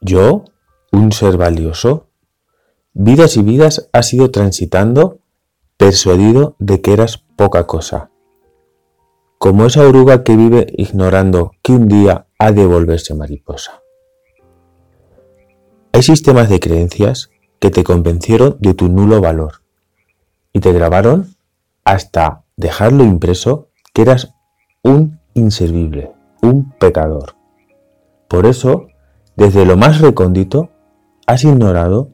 Yo, un ser valioso, vidas y vidas has ido transitando persuadido de que eras poca cosa, como esa oruga que vive ignorando que un día ha de volverse mariposa. Hay sistemas de creencias que te convencieron de tu nulo valor y te grabaron hasta dejarlo impreso que eras un inservible, un pecador. Por eso, desde lo más recóndito, has ignorado,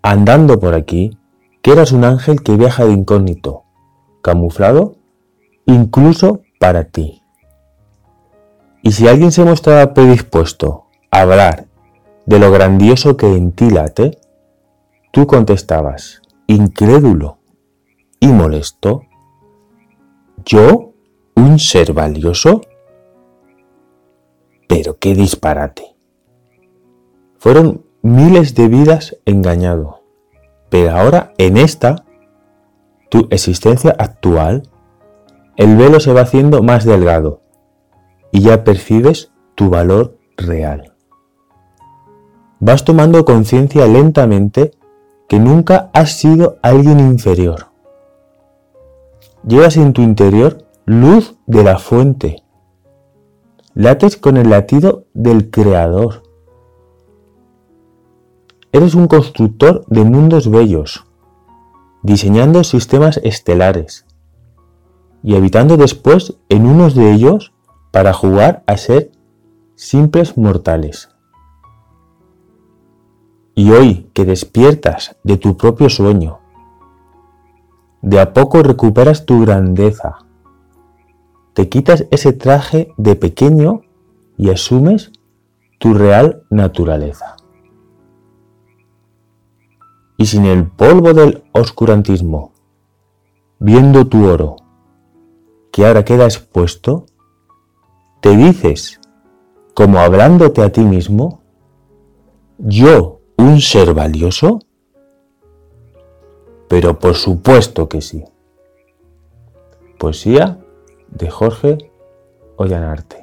andando por aquí, que eras un ángel que viaja de incógnito, camuflado, incluso para ti. Y si alguien se mostraba predispuesto a hablar de lo grandioso que en ti late, tú contestabas, incrédulo y molesto, ¿yo un ser valioso? Pero qué disparate. Fueron miles de vidas engañado, pero ahora en esta, tu existencia actual, el velo se va haciendo más delgado y ya percibes tu valor real. Vas tomando conciencia lentamente que nunca has sido alguien inferior. Llevas en tu interior luz de la fuente. Lates con el latido del Creador. Eres un constructor de mundos bellos, diseñando sistemas estelares y habitando después en unos de ellos para jugar a ser simples mortales. Y hoy que despiertas de tu propio sueño, de a poco recuperas tu grandeza. Te quitas ese traje de pequeño y asumes tu real naturaleza. Y sin el polvo del oscurantismo, viendo tu oro, que ahora queda expuesto, te dices, como hablándote a ti mismo, yo, un ser valioso, pero por supuesto que sí. Poesía de Jorge Ollanarte.